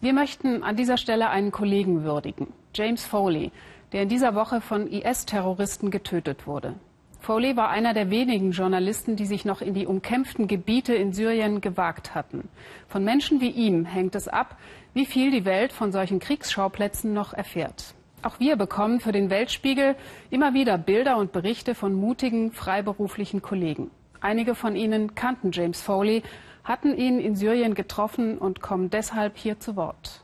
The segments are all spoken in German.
Wir möchten an dieser Stelle einen Kollegen würdigen, James Foley, der in dieser Woche von IS-Terroristen getötet wurde. Foley war einer der wenigen Journalisten, die sich noch in die umkämpften Gebiete in Syrien gewagt hatten. Von Menschen wie ihm hängt es ab, wie viel die Welt von solchen Kriegsschauplätzen noch erfährt. Auch wir bekommen für den Weltspiegel immer wieder Bilder und Berichte von mutigen, freiberuflichen Kollegen. Einige von ihnen kannten James Foley, hatten ihn in Syrien getroffen und kommen deshalb hier zu Wort.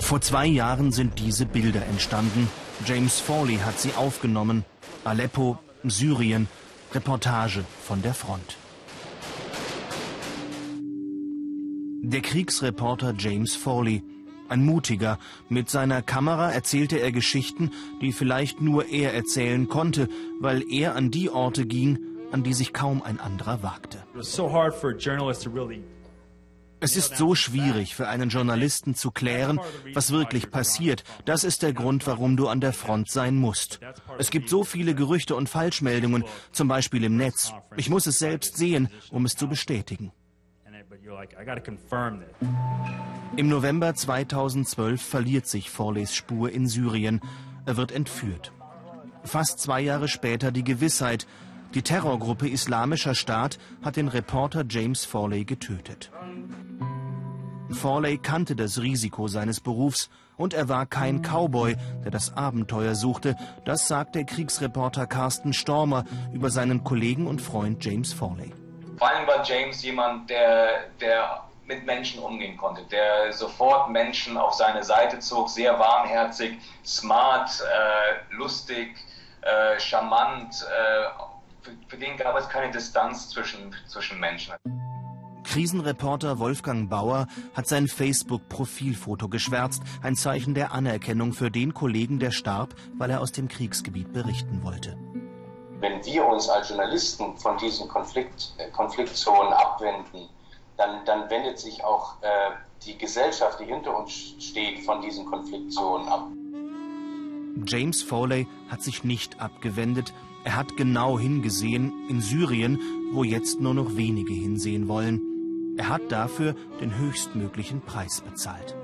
Vor zwei Jahren sind diese Bilder entstanden. James Foley hat sie aufgenommen. Aleppo, Syrien, Reportage von der Front. Der Kriegsreporter James Foley, ein mutiger, mit seiner Kamera erzählte er Geschichten, die vielleicht nur er erzählen konnte, weil er an die Orte ging, an die sich kaum ein anderer wagte. Es ist so schwierig für einen Journalisten zu klären, was wirklich passiert. Das ist der Grund, warum du an der Front sein musst. Es gibt so viele Gerüchte und Falschmeldungen, zum Beispiel im Netz. Ich muss es selbst sehen, um es zu bestätigen. Im November 2012 verliert sich Forleys Spur in Syrien. Er wird entführt. Fast zwei Jahre später die Gewissheit, die Terrorgruppe Islamischer Staat hat den Reporter James Forley getötet. Forley kannte das Risiko seines Berufs und er war kein Cowboy, der das Abenteuer suchte. Das sagt der Kriegsreporter Carsten Stormer über seinen Kollegen und Freund James Forley. Vor allem war James jemand, der, der mit Menschen umgehen konnte, der sofort Menschen auf seine Seite zog, sehr warmherzig, smart, äh, lustig, äh, charmant. Äh, für, für den gab es keine Distanz zwischen, zwischen Menschen. Krisenreporter Wolfgang Bauer hat sein Facebook-Profilfoto geschwärzt, ein Zeichen der Anerkennung für den Kollegen, der starb, weil er aus dem Kriegsgebiet berichten wollte. Wenn wir uns als Journalisten von diesen Konflikt, äh, Konfliktzonen abwenden, dann, dann, wendet sich auch äh, die Gesellschaft, die hinter uns steht, von diesen Konfliktzonen ab. James Foley hat sich nicht abgewendet. Er hat genau hingesehen in Syrien, wo jetzt nur noch wenige hinsehen wollen. Er hat dafür den höchstmöglichen Preis bezahlt.